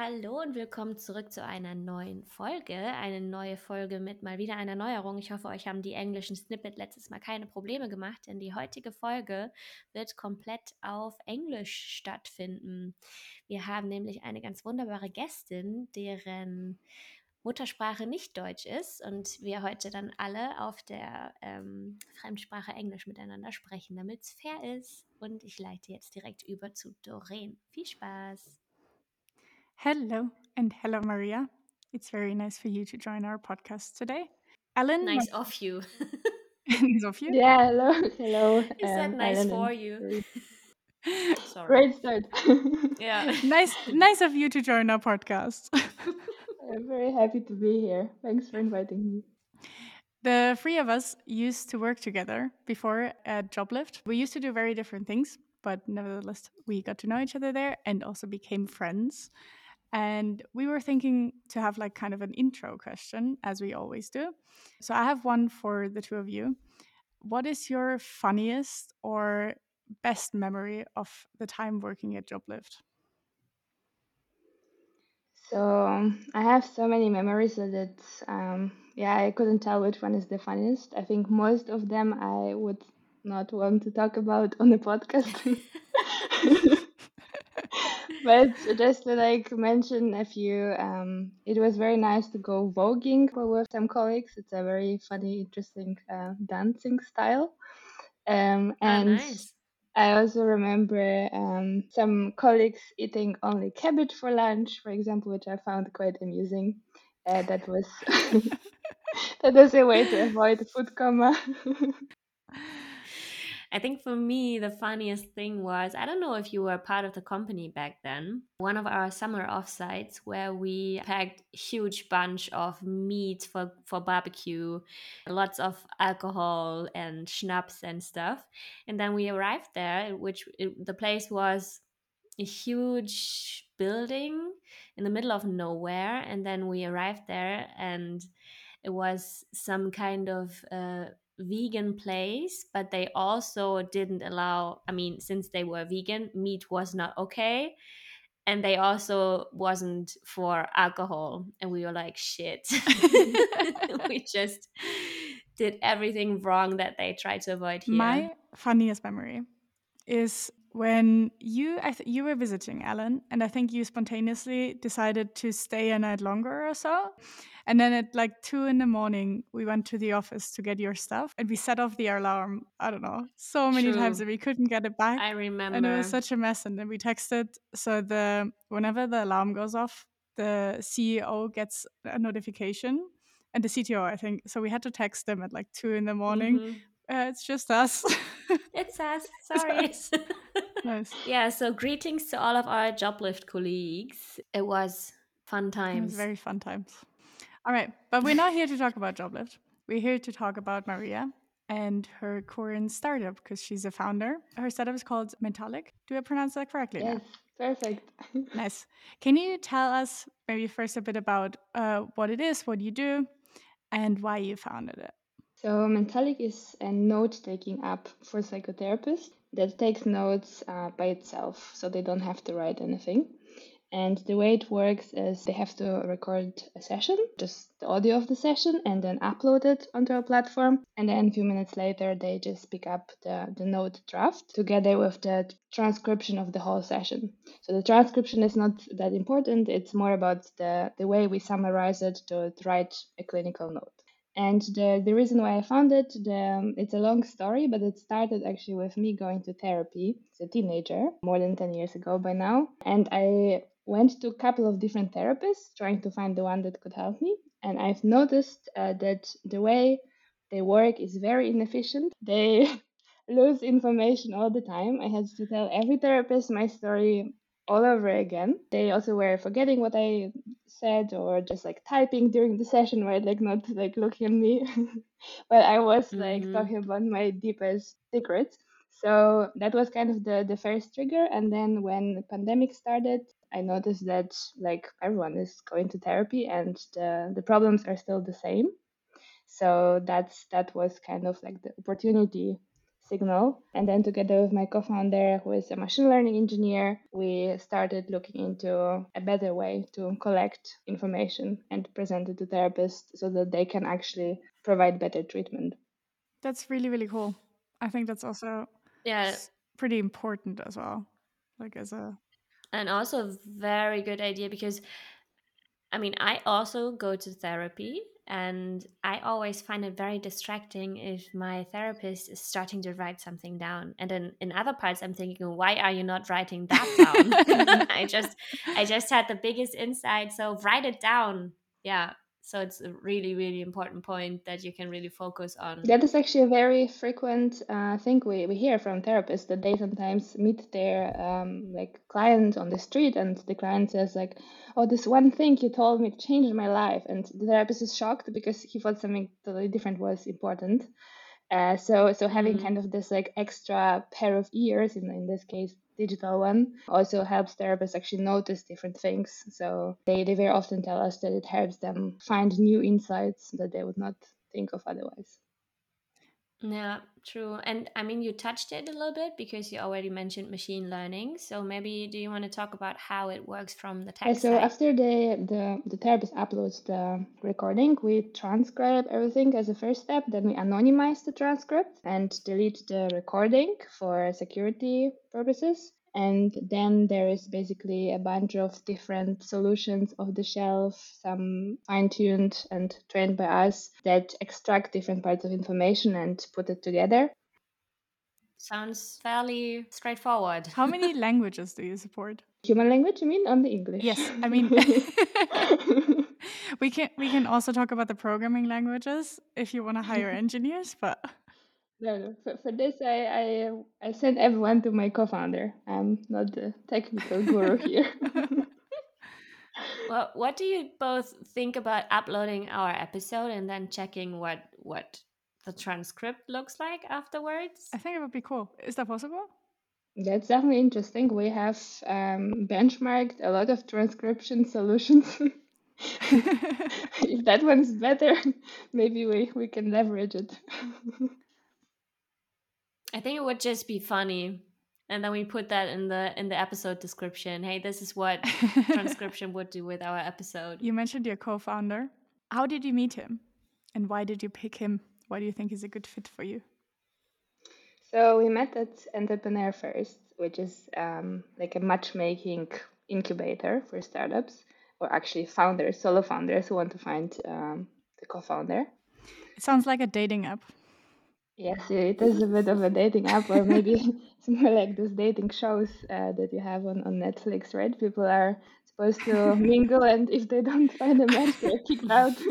Hallo und willkommen zurück zu einer neuen Folge. Eine neue Folge mit mal wieder einer Neuerung. Ich hoffe, euch haben die englischen Snippet letztes Mal keine Probleme gemacht, denn die heutige Folge wird komplett auf Englisch stattfinden. Wir haben nämlich eine ganz wunderbare Gästin, deren Muttersprache nicht Deutsch ist und wir heute dann alle auf der ähm, Fremdsprache Englisch miteinander sprechen, damit es fair ist. Und ich leite jetzt direkt über zu Doreen. Viel Spaß! Hello and hello, Maria. It's very nice for you to join our podcast today. Ellen, nice of you. nice of you. Yeah, hello, hello. Is that um, nice Ellen for you? Sorry. Great start. Yeah. nice, nice of you to join our podcast. I'm very happy to be here. Thanks for inviting me. The three of us used to work together before at Joblift. We used to do very different things, but nevertheless, we got to know each other there and also became friends. And we were thinking to have like kind of an intro question, as we always do. So I have one for the two of you. What is your funniest or best memory of the time working at Joblift? So I have so many memories that it's, um, yeah, I couldn't tell which one is the funniest. I think most of them I would not want to talk about on the podcast. but just to like mention a few, um, it was very nice to go voguing with some colleagues. It's a very funny, interesting uh, dancing style. Um, Ah, and nice. I also remember um, some colleagues eating only cabbage for lunch, for example, which I found quite amusing. Uh, that was that was a way to avoid food coma. I think for me, the funniest thing was I don't know if you were part of the company back then. One of our summer offsites where we packed huge bunch of meat for, for barbecue, lots of alcohol and schnapps and stuff. And then we arrived there, which it, the place was a huge building in the middle of nowhere. And then we arrived there and it was some kind of uh, vegan place, but they also didn't allow, I mean, since they were vegan, meat was not okay. And they also wasn't for alcohol. And we were like, shit. we just did everything wrong that they tried to avoid here. My funniest memory is when you I th- you were visiting Alan, and I think you spontaneously decided to stay a night longer or so. And then at like two in the morning, we went to the office to get your stuff, and we set off the alarm. I don't know so many times that we couldn't get it back, I remember, and it was such a mess. And then we texted so the whenever the alarm goes off, the CEO gets a notification, and the CTO I think. So we had to text them at like two in the morning. Mhm. Uh, it's just us. It's us. It's Sorry. us. nice. yeah, so greetings to all of our Joblift colleagues. It was fun It times. was very fun times. All right, but we're not here to talk about Joblift. We're here to talk about Maria and her current startup because she's a founder. Her startup is called Mentalyc. Do I pronounce that correctly? now? yes, perfect. Nice. Can you tell us maybe first a bit about uh, what it is, what you do, and why you founded it? So Mentalyc is a note-taking app for psychotherapists that takes notes uh, by itself, so they don't have to write anything. And the way it works is they have to record a session, just the audio of the session, and then upload it onto a platform. And then a few minutes later, they just pick up the, the note draft together with the transcription of the whole session. So the transcription is not that important, it's more about the, the way we summarize it to, to write a clinical note. And the, the reason why I found it, the, um, it's a long story, but it started actually with me going to therapy as a teenager, more than 10 years ago by now. And I went to a couple of different therapists trying to find the one that could help me. And I've noticed uh, that the way they work is very inefficient. They lose information all the time. I had to tell every therapist my story all over again. They also were forgetting what I said or just like typing during the session, right? Like not like looking at me. but I was like Mhm. talking about my deepest secrets. So that was kind of the, the first trigger. And then when the pandemic started, I noticed that like everyone is going to therapy and the, the problems are still the same. So that's that was kind of like the opportunity signal. And then together with my co-founder, who is a machine learning engineer, we started looking into a better way to collect information and present it to therapists so that they can actually provide better treatment. That's really, really cool. I think that's also Yeah. pretty important as well. Like as a And also a very good idea because I mean, I also go to therapy and I always find it very distracting if my therapist is starting to write something down. And then in other parts I'm thinking, why are you not writing that down? I just I just had the biggest insight. So write it down. Yeah. So it's a really, really important point that you can really focus on. That is actually a very frequent uh, thing we, we hear from therapists that they sometimes meet their um, like client on the street and the client says like, "Oh, this one thing you told me changed my life," and the therapist is shocked because he thought something totally different was important. Uh, so so having Mhm. kind of this like extra pair of ears in in this case digital one also helps therapists actually notice different things. So they, they very often tell us that it helps them find new insights that they would not think of otherwise. Yeah, true. And I mean, you touched it a little bit because you already mentioned machine learning. So maybe do you want to talk about how it works from the Yeah, tech so side? after the, the, the therapist uploads the recording, we transcribe everything as a first step. Then we anonymize the transcript and delete the recording for security purposes. And then there is basically a bunch of different solutions off the shelf, some fine tuned and trained by us that extract different parts of information and put it together. Sounds fairly straightforward. how many languages do you support? Human language, you mean? on the English. Yes, I mean we can we can also talk about the programming languages if you want to hire engineers, but No, no. For, for this, I, I I send everyone to my co-founder. I'm not the technical guru here. Well, what do you both think about uploading our episode and then checking what what the transcript looks like afterwards? I think it would be cool. Is that possible? That's definitely interesting. We have um, benchmarked a lot of transcription solutions. if that one's better, maybe we, we can leverage it. I think it would just be funny. And then we put that in the in the episode description. Hey, this is what transcription would do with our episode. you mentioned your co-founder. How did you meet him? And why did you pick him? Why do you think he's a good fit for you? So we met at Entrepreneur First, which is um, like a matchmaking incubator for startups, or actually founders, solo founders who want to find um, the co-founder. It sounds like a dating app. Yes, it is a bit of a dating app, or maybe it's more like those dating shows uh, that you have on, on Netflix, right? People are supposed to mingle, and if they don't find a match, they're kicked out.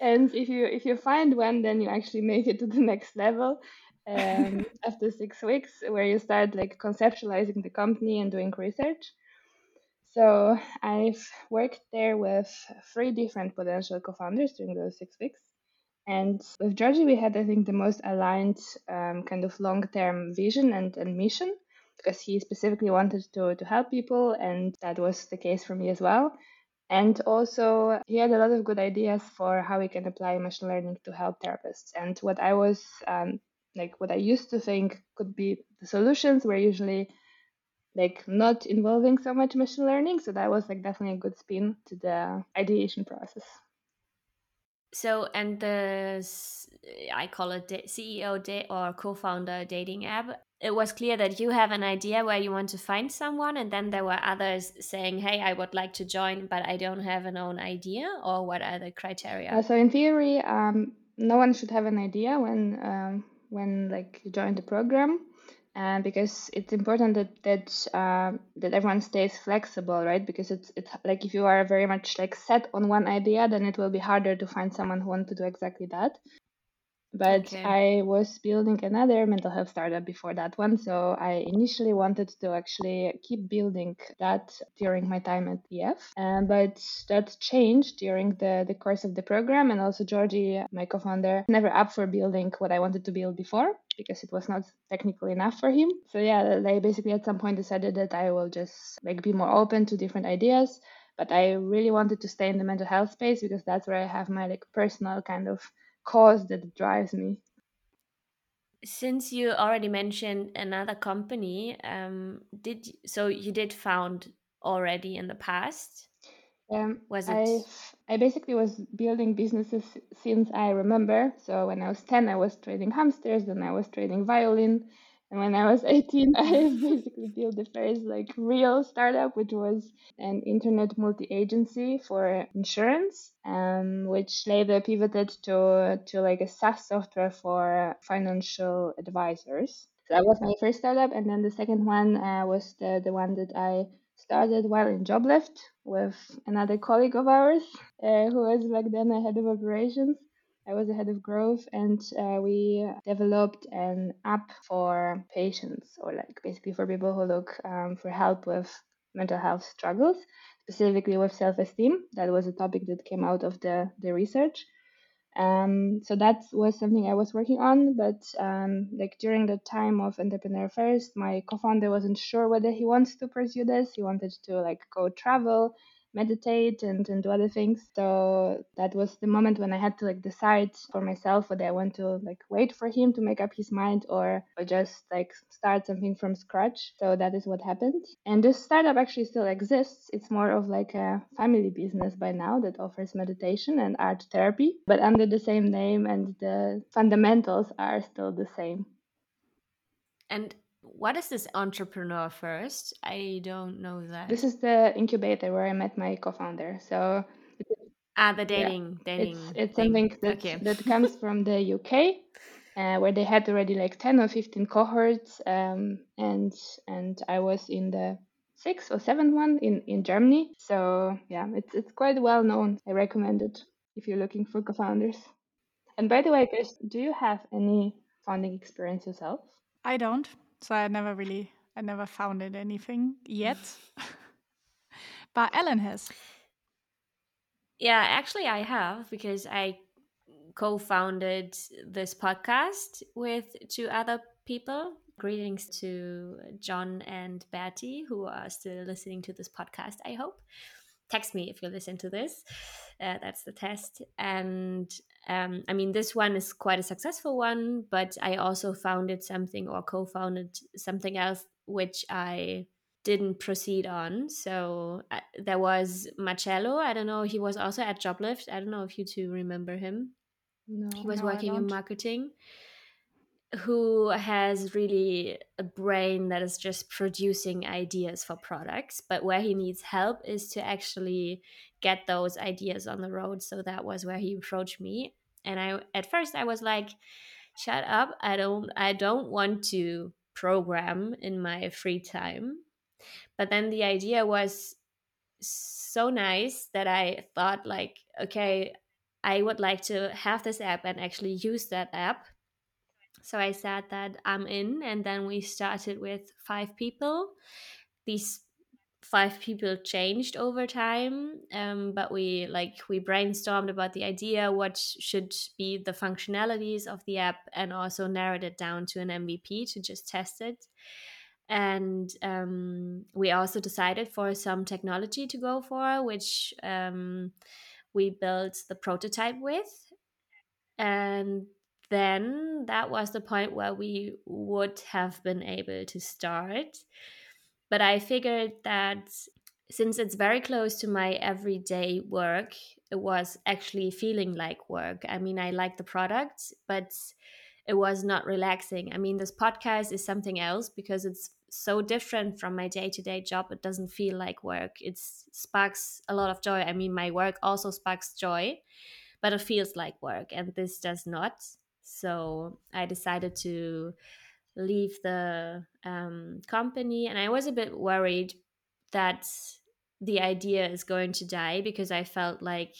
and if you if you find one, then you actually make it to the next level um, after six weeks, where you start like conceptualizing the company and doing research. So I've worked there with three different potential co-founders during those six weeks. And with Georgie, we had, I think, the most aligned um, kind of long term vision and, and mission because he specifically wanted to, to help people, and that was the case for me as well. And also, he had a lot of good ideas for how we can apply machine learning to help therapists. And what I was um, like, what I used to think could be the solutions were usually like not involving so much machine learning. So that was like definitely a good spin to the ideation process. So, and the i call it CEO or co-founder dating app. It was clear that you have an idea where you want to find someone, and then there were others saying, "Hey, I would like to join, but I don't have an own idea." Or what are the criteria? Uh, so in theory, um, no one should have an idea when um, when like you join the program, uh, because it's important that that uh, that everyone stays flexible, right? Because it's it's like if you are very much like set on one idea, then it will be harder to find someone who wants to do exactly that. But Okay. I was building another mental health startup before that one, so I initially wanted to actually keep building that during my time at EF. Um, but that changed during the, the course of the program, and also Georgie, my co-founder, never up for building what I wanted to build before because it was not technical enough for him. So yeah, they basically at some point decided that I will just like be more open to different ideas. But I really wanted to stay in the mental health space because that's where I have my like personal kind of cause that drives me. Since you already mentioned another company, um, did so you did found already in the past? Um, Was it? I I basically was building businesses since I remember. So when I was 10, I was trading hamsters, then I was trading violin, and when I was 18, I basically built the first like real startup, which was an internet multi-agency for insurance, um, which later pivoted to to like a SaaS software for financial advisors. So that was my first startup, and then the second one uh, was the the one that I started while in Joblift with another colleague of ours uh, who was back then a head of operations. I was the head of growth, and uh, we developed an app for patients, or like basically for people who look um, for help with mental health struggles, specifically with self-esteem. That was a topic that came out of the the research. Um, so that was something I was working on, but um, like during the time of Entrepreneur First, my co-founder wasn't sure whether he wants to pursue this. He wanted to like go travel meditate and, and do other things. So that was the moment when I had to like decide for myself whether I want to like wait for him to make up his mind or, or just like start something from scratch. So that is what happened. And this startup actually still exists. It's more of like a family business by now that offers meditation and art therapy, but under the same name and the fundamentals are still the same. And what is this entrepreneur first? I don't know that. This is the incubator where I met my co-founder. So ah, the dating, yeah, dating. It's, it's something that okay. that comes from the UK, uh, where they had already like ten or fifteen cohorts, um, and and I was in the sixth or seventh one in in Germany. So yeah, it's it's quite well known. I recommend it if you're looking for co-founders. And by the way, Chris, do you have any founding experience yourself? I don't. So I never really, I never founded anything yet. but Ellen has. Yeah, actually, I have because I co founded this podcast with two other people. Greetings to John and Betty, who are still listening to this podcast, I hope. Text me if you listen to this. Uh, that's the test. And um, I mean, this one is quite a successful one, but I also founded something or co founded something else which I didn't proceed on. So uh, there was Marcello. I don't know. He was also at Joblift. I don't know if you two remember him. No, he was no, working in marketing who has really a brain that is just producing ideas for products but where he needs help is to actually get those ideas on the road. So that was where he approached me. And i at first i was like shut up. I don't i don't want to program in my free time. But then the idea was so nice that i thought like okay i would like to have this app and actually use that app so I said that I'm in, and then we started with five people. These five people changed over time, um, but we like we brainstormed about the idea, what should be the functionalities of the app, and also narrowed it down to an MVP to just test it. And um, we also decided for some technology to go for, which um, we built the prototype with and then that was the point where we would have been able to start. But I figured that since it's very close to my everyday work, it was actually feeling like work. I mean, I like the product, but it was not relaxing. I mean, this podcast is something else because it's so different from my day to day job. It doesn't feel like work. It sparks a lot of joy. I mean, my work also sparks joy, but it feels like work, and this does not. So I decided to leave the um, company, and I was a bit worried that the idea is going to die because I felt like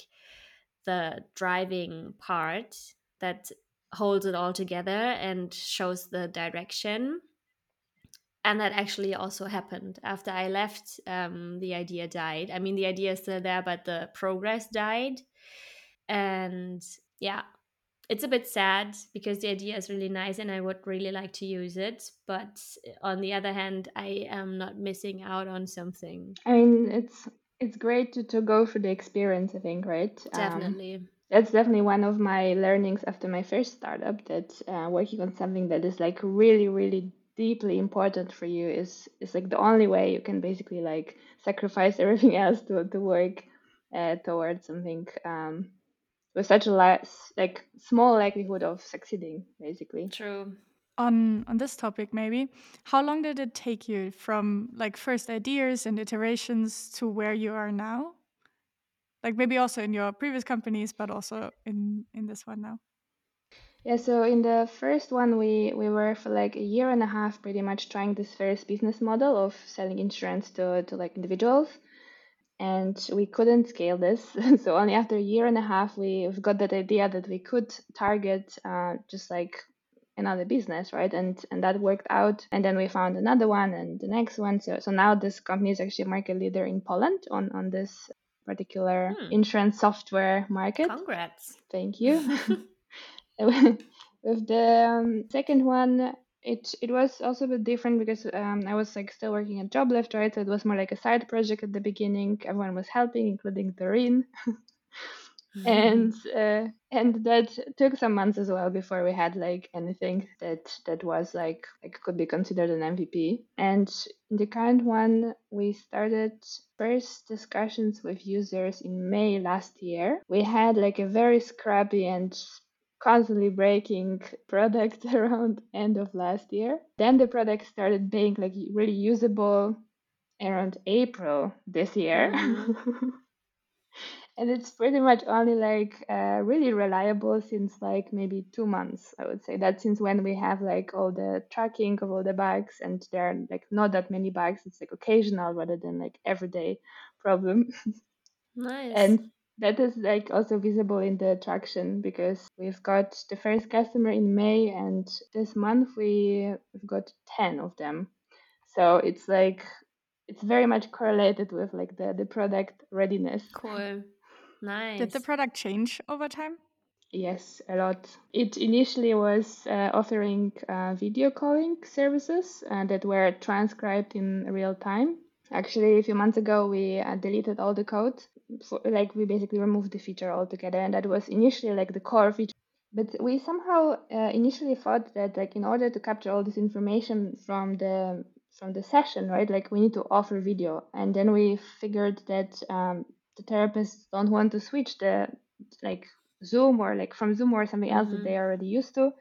the driving part that holds it all together and shows the direction. And that actually also happened after I left. Um, the idea died. I mean, the idea is still there, but the progress died. And yeah, it's a bit sad because the idea is really nice and I would really like to use it. But on the other hand, I am not missing out on something. I mean, it's it's great to, to go through the experience. I think, right? Um, Definitely. Um, that's definitely one of my learnings after my first startup that uh, working on something that is like really really deeply important for you is is like the only way you can basically like sacrifice everything else to to work uh, towards something um, with such a less like small likelihood of succeeding basically. True. On on this topic maybe how long did it take you from like first ideas and iterations to where you are now? Like maybe also in your previous companies but also in in this one now. Yeah so in the first one we we were for like a year and a half pretty much trying this first business model of selling insurance to to like individuals and we couldn't scale this. So only after a year and a half we got that idea that we could target uh, just like another business right? And and that worked out. And then we found another one and the next one. So so now this company is actually a market leader in poland on on this particular hmm. insurance software market. Congrats. Thank you. With the um, second one it it was also a bit different because um, I was like still working at Joblift, right? So it was more like a side project at the beginning. Everyone was helping, including Doreen. and uh, and that took some months as well before we had like anything that that was like like could be considered an MVP. And in the current one, we started first discussions with users in May last year. We had like a very scrappy and constantly breaking product around end of last year. Then the product started being like really usable around April this year. Mm-hmm. and it's pretty much only like uh, really reliable since like maybe two months i would say that since when we have like all the tracking of all the bugs and there are like not that many bugs it's like occasional rather than like everyday problem nice and that is like also visible in the traction because we've got the first customer in may and this month we, we've got 10 of them so it's like it's very much correlated with like the the product readiness cool Nice. Did the product change over time? Yes, a lot. It initially was uh, offering uh, video calling services uh, that were transcribed in real time. Actually, a few months ago, we uh, deleted all the code. For, like, we basically removed the feature altogether, and that was initially like the core feature. But we somehow uh, initially thought that, like, in order to capture all this information from the from the session, right? Like, we need to offer video, and then we figured that um, the therapists don't want to switch the like Zoom or like from Zoom or something else mm-hmm. that they're already used to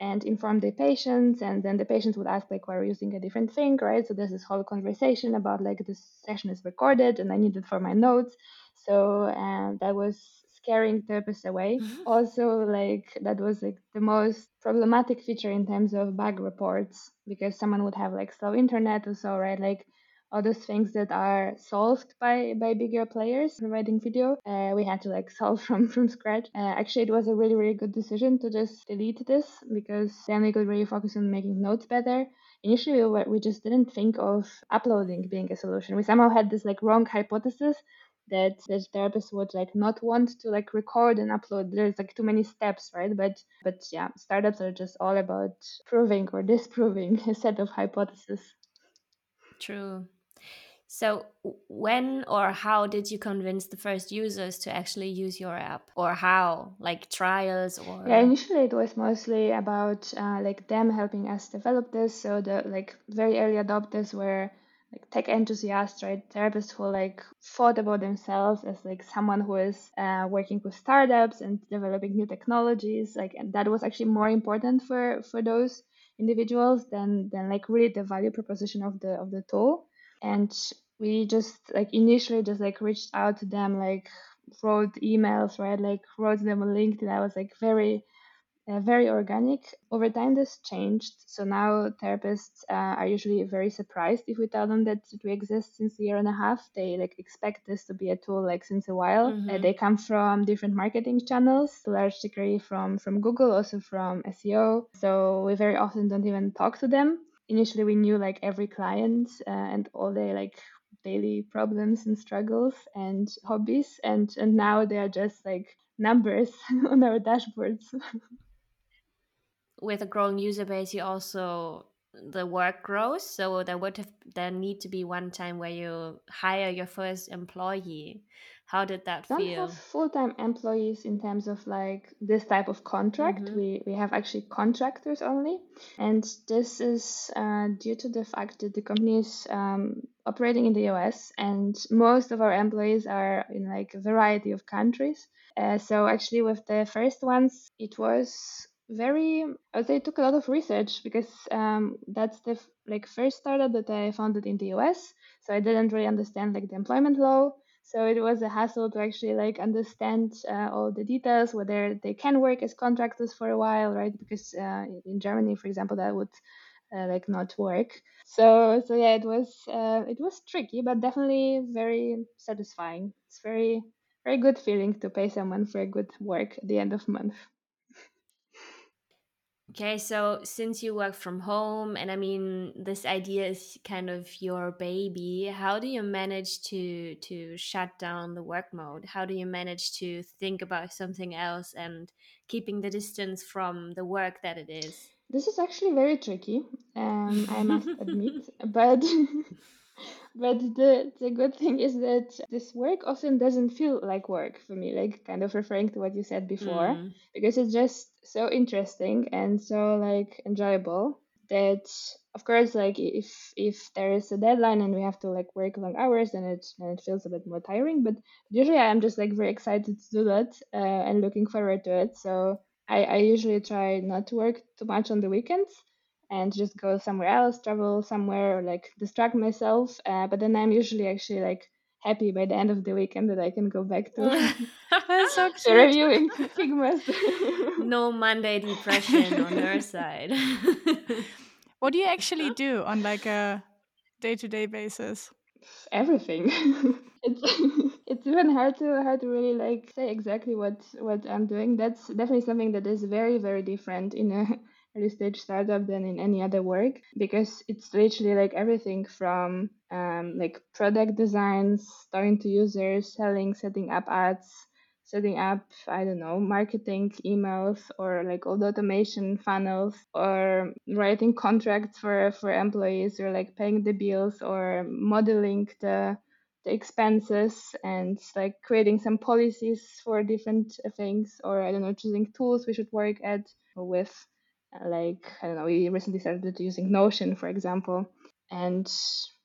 and inform the patients and then the patients would ask like why are using a different thing right? So there's this whole conversation about like this session is recorded and i need it for my notes. So uh, that was scaring therapists away. Mm-hmm. also like that was like the most problematic feature in terms of bug reports because someone would have like slow internet or so right? Like all those things that are solved by by bigger players providing video uh, we had to like solve from from scratch. Uh, actually it was a really really good decision to just delete this because then we could really focus on making notes better. Initially we, were, we just didn't think of uploading being a solution. We somehow had this like wrong hypothesis that the therapists would like not want to like record and upload. There's like too many steps right? But but yeah startups are just all about proving or disproving a set of hypotheses. True so, when or how did you convince the first users to actually use your app, or how, like trials, or? Yeah, initially it was mostly about uh, like them helping us develop this. So the like very early adopters were like tech enthusiasts, right? Therapists who like thought about themselves as like someone who is uh, working with startups and developing new technologies. Like, and that was actually more important for for those individuals than than like really the value proposition of the of the tool and we just like initially just like reached out to them like wrote emails right like wrote them on linkedin. I was like very uh, very organic. Over time this changed. So now therapists uh, are usually very surprised if we tell them that we exist since a year and a half. They like expect this to be a tool like since a while. Mm-hmm. uh, they come from different marketing channels to large degree from from google also from seo so we very often don't even talk to them initially we knew like every client uh, and all their like daily problems and struggles and hobbies and and now they are just like numbers on our dashboards with a growing user base you also the work grows. So there would have there need to be one time where you hire your first employee. How did that don't feel? have full-time employees in terms of like this type of contract. Mhm. We we have actually contractors only, and this is uh, due to the fact that the company is um, operating in the US, and most of our employees are in like a variety of countries. Uh, so actually, with the first ones, it was very I would say it took a lot of research because um, that's the f- like first startup that I founded in the US. So I didn't really understand like the employment law. So it was a hassle to actually like understand uh, all the details, whether they can work as contractors for a while, right? Because uh, in Germany, for example, that would uh, like not work. So so yeah, it was uh, it was tricky, but definitely very satisfying. It's very very good feeling to pay someone for a good work at the end of month. Okay, so since you work from home, and I mean this idea is kind of your baby, how do you manage to to shut down the work mode? How do you manage to think about something else and keeping the distance from the work that it is? This is actually very tricky, um, I must admit, but but the the good thing is that this work often doesn't feel like work for me, like kind of referring to what you said before, Mm, because it's just so interesting and so like enjoyable that of course like if if there is a deadline and we have to like work long hours then it then it feels a bit more tiring. But usually i'm just like very excited to do that uh, and looking forward to it. So I, I usually try not to work too much on the weekends and just go somewhere else, travel somewhere, or like distract myself. Uh, but then I'm usually actually like happy by the end of the weekend that I can go back to, That's so to cute. reviewing Figmas. no Monday depression on her side. What do you actually do on like a day-to-day basis? Everything. it's it's even hard to hard to really like say exactly what what I'm doing. That's definitely something that is very very different in a early stage startup than in any other work because it's literally like everything from um, like product designs, talking to users, selling, setting up ads, setting up I don't know marketing emails or like all the automation funnels or writing contracts for for employees or like paying the bills or modeling the the expenses and like creating some policies for different things or I don't know choosing tools we should work at or with like I don't know we recently started using Notion for example. And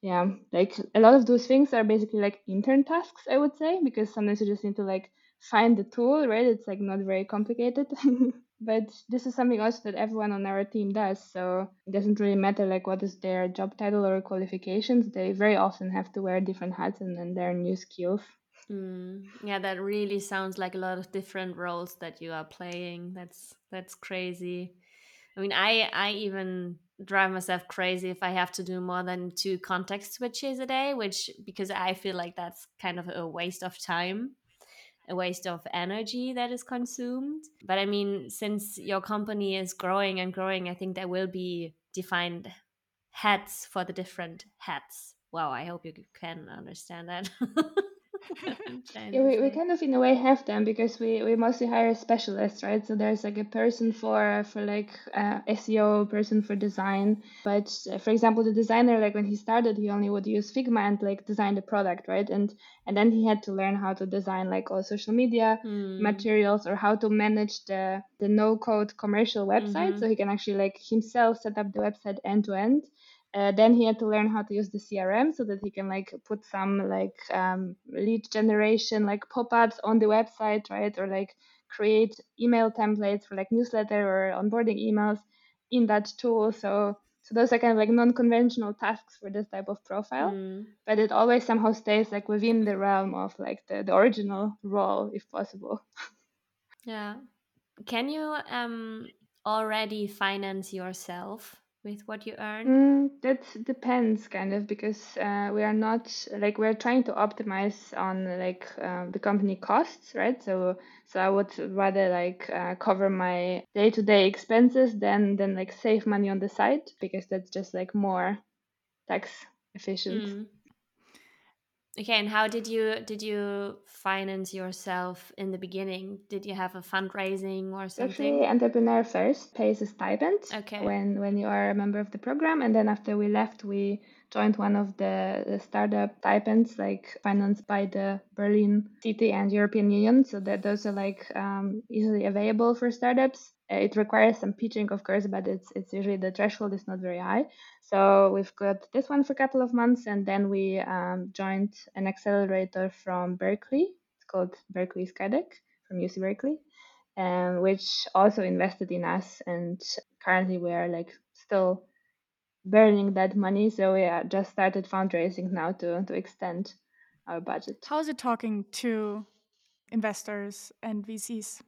yeah like a lot of those things are basically like intern tasks I would say because sometimes you just need to like find the tool right? It's like not very complicated. But this is something also that everyone on our team does so it doesn't really matter like what is their job title or qualifications. They very often have to wear different hats and learn new skills. Mm, yeah, that really sounds like a lot of different roles that you are playing. That's that's crazy. I mean, I I even drive myself crazy if I have to do more than two context switches a day, which because I feel like that's kind of a waste of time, a waste of energy that is consumed. But I mean, since your company is growing and growing, I think there will be defined hats for the different hats. Wow, I hope you can understand that. What I'm trying Yeah, we, we kind of in a way have them because we, we mostly hire specialists, right? So there's like a person for for like uh, SEO, person for design. But uh, for example, the designer, like when he started, he only would use Figma and like design the product, right? And and then he had to learn how to design like all social media Hmm. materials or how to manage the the no code commercial website, Mhm. so he can actually like himself set up the website end to end. Uh, then he had to learn how to use the CRM so that he can like put some like um, lead generation like pop-ups on the website, right? Or like create email templates for like newsletter or onboarding emails in that tool. So so those are kind of like non-conventional tasks for this type of profile, Mm. but it always somehow stays like within the realm of like the, the original role if possible. Yeah. Can you um already finance yourself with what you earn? Mm, that depends kind of because uh, we are not like we're trying to optimize on like uh, the company costs, right? So so I would rather like uh, cover my day-to-day expenses than than like save money on the side because that's just like more tax efficient. Mm. Okay, and how did you did you finance yourself in the beginning? Did you have a fundraising or something? Actually, entrepreneur first pays a stipend Okay. when when you are a member of the program, and then after we left, we joined one of the, the startup stipends, like financed by the Berlin City and European Union. So that those are like um, easily available for startups. Uh, It requires some pitching, of course, but it's it's usually the threshold is not very high. So we've got this one for a couple of months, and then we um, joined an accelerator from Berkeley. It's called Berkeley Skydeck from UC Berkeley, um, which also invested in us. And currently, we are like still burning that money, so we uh, just started fundraising now to to extend our budget. How is it talking to investors and VCs?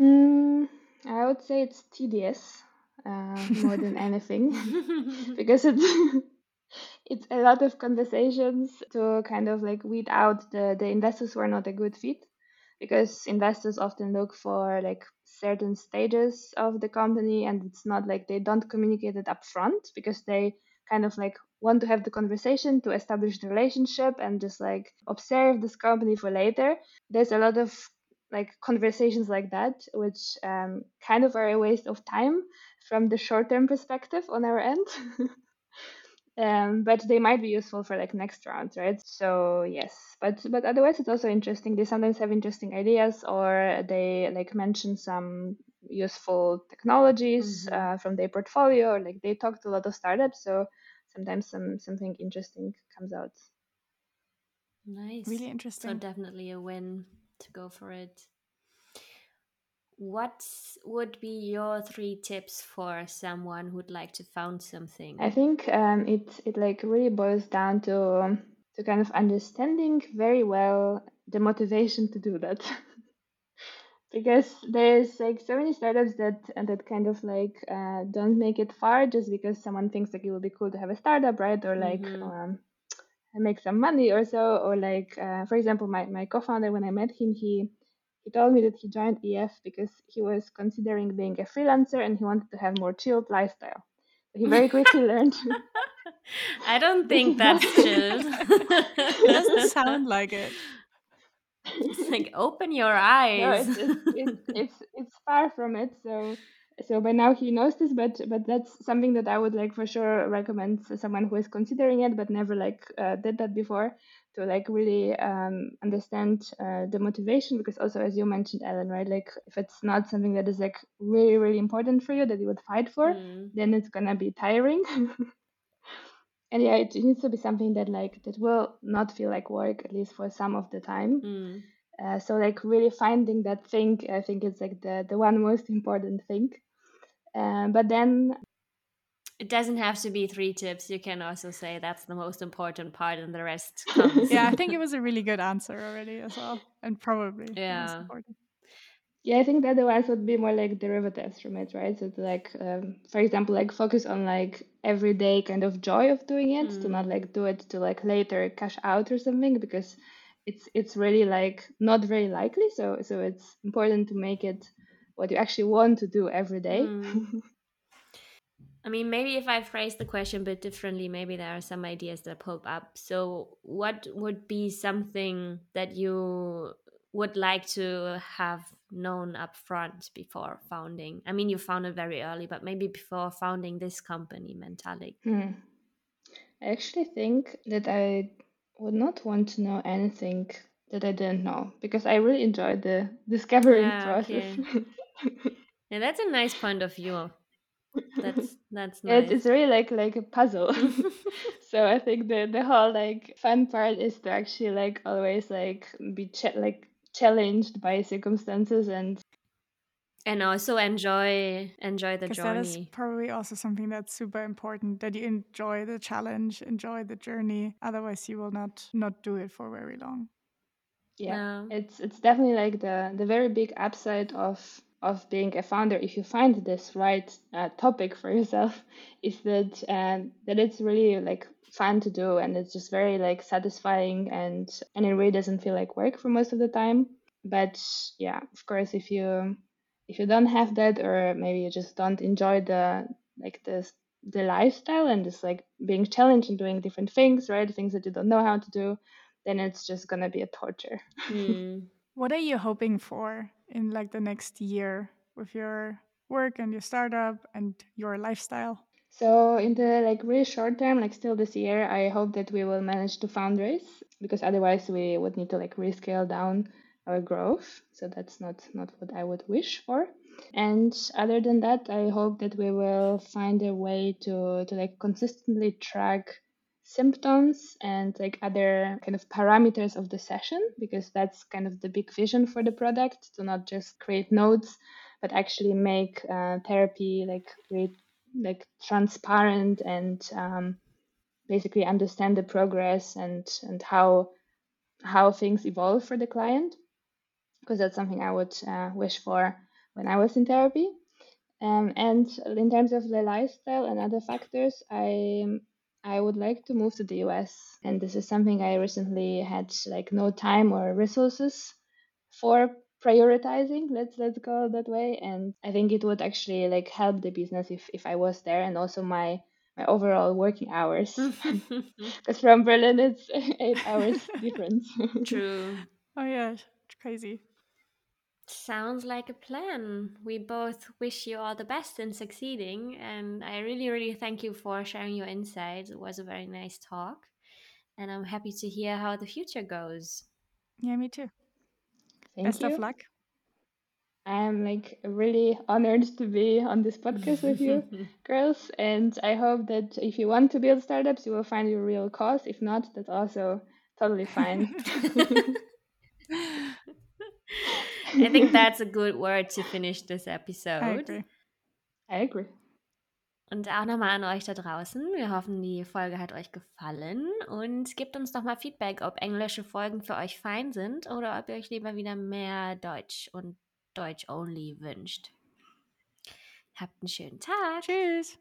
Mm, I would say it's tedious uh, more than anything. Because it's it's a lot of conversations to kind of like weed out the the investors who are not a good fit. Because investors often look for like certain stages of the company and it's not like they don't communicate it up front because they kind of like want to have the conversation to establish the relationship and just like observe this company for later. There's a lot of like conversations like that which um, kind of are a waste of time from the short term perspective on our end um, but they might be useful for like next round, right so yes but but otherwise it's also interesting they sometimes have interesting ideas or they like mention some useful technologies Mhm. uh, from their portfolio or like they talk to a lot of startups so sometimes some something interesting comes out nice. Really interesting. So interesting. definitely a win to go for it. What would be your three tips for someone who'd like to found something? I think um, it it like really boils down to um, to kind of understanding very well the motivation to do that. because there's like so many startups that that kind of like uh, don't make it far just because someone thinks like it would be cool to have a startup, right? Or like Mhm. um, make some money or so. Or like uh, for example, my my co-founder when I met him, he he told me that he joined EF because he was considering being a freelancer and he wanted to have more chilled lifestyle. He very quickly learned. I don't think that's chilled. It doesn't sound like it. It's like open your no, eyes. it's it's, it's it's it's far from it. So so by now he knows this, but but that's something that I would like for sure recommend to someone who is considering it but never like uh, did that before to like really um, understand uh, the motivation because also as you mentioned, Ellen, right? Like if it's not something that is like really really important for you that you would fight for, Mm. then it's gonna be tiring. and yeah, it needs to be something that like that will not feel like work at least for some of the time. Mm. Uh, so like really finding that thing, I think it's like the the one most important thing. Um, but then It doesn't have to be three tips. You can also say that's the most important part, and the rest comes. Yeah, I think it was a really good answer already as well. And probably the most Yeah. important. yeah, I think the other ones would be more like derivatives from it, right? So to like um, for example, like focus on like everyday kind of joy of doing it, to not Mm. like do it to like later cash out or something because it's it's really like not very likely. So so it's important to make it what you actually want to do every day. Mm. I mean, maybe if I phrase the question a bit differently, maybe there are some ideas that pop up. So, what would be something that you would like to have known up front before founding? I mean, you founded very early, but maybe before founding this company, Mentalyc. Hmm. I actually think that I would not want to know anything that I didn't know because I really enjoyed the discovering Yeah, process. Yeah, that's a nice point of view. That's that's Yeah, it's, nice. it's really like like a puzzle. so I think the the whole like fun part is to actually like always like be ch- like challenged by circumstances and and also enjoy enjoy the Because that is journey. probably also something that's super important that you enjoy the challenge, enjoy the journey. Otherwise, you will not not do it for very long. yeah Yeah. it's it's definitely like the the very big upside of of being a founder if you find this right uh, topic for yourself is that um, that it's really like fun to do and it's just very like satisfying and and it really doesn't feel like work for most of the time but yeah of course if you if you don't have that or maybe you just don't enjoy the like the the lifestyle and just like being challenged and doing different things, right? Things that you don't know how to do, then it's just gonna be a torture. Mm. What are you hoping for in like the next year with your work and your startup and your lifestyle? So in the like really short term, like still this year, I hope that we will manage to fundraise because otherwise we would need to like rescale down our growth. So that's not not what I would wish for. And other than that, I hope that we will find a way to to like consistently track symptoms and like other kind of parameters of the session because that's kind of the big vision for the product to not just create notes but actually make uh, therapy like like transparent and um, basically understand the progress and and how how things evolve for the client because that's something I would uh, wish for when I was in therapy. Um, and in terms of the lifestyle and other factors, I I would like to move to the US, and this is something I recently had like no time or resources for prioritizing. Let's let's go that way, and I think it would actually like help the business if if I was there, and also my my overall working hours. Because from Berlin, it's eight hours difference. True. Oh yeah, it's crazy. Sounds like a plan. We both wish you all the best in succeeding. And I really, really thank you for sharing your insights. It was a very nice talk. And I'm happy to hear how the future goes. Yeah, me too. Thank Best you. of luck. I'm like really honored to be on this podcast with you, girls. And I hope that if you want to build startups, you will find your real cause. If not, that's also totally fine. I think that's a good word to finish this I episode. agree. I agree. Und auch nochmal an euch da draußen. Wir hoffen, die Folge hat euch gefallen und gebt uns doch mal Feedback, ob englische Folgen für euch fein sind oder ob ihr euch lieber wieder mehr Deutsch und Deutsch-only wünscht. Habt einen schönen Tag. Tschüss.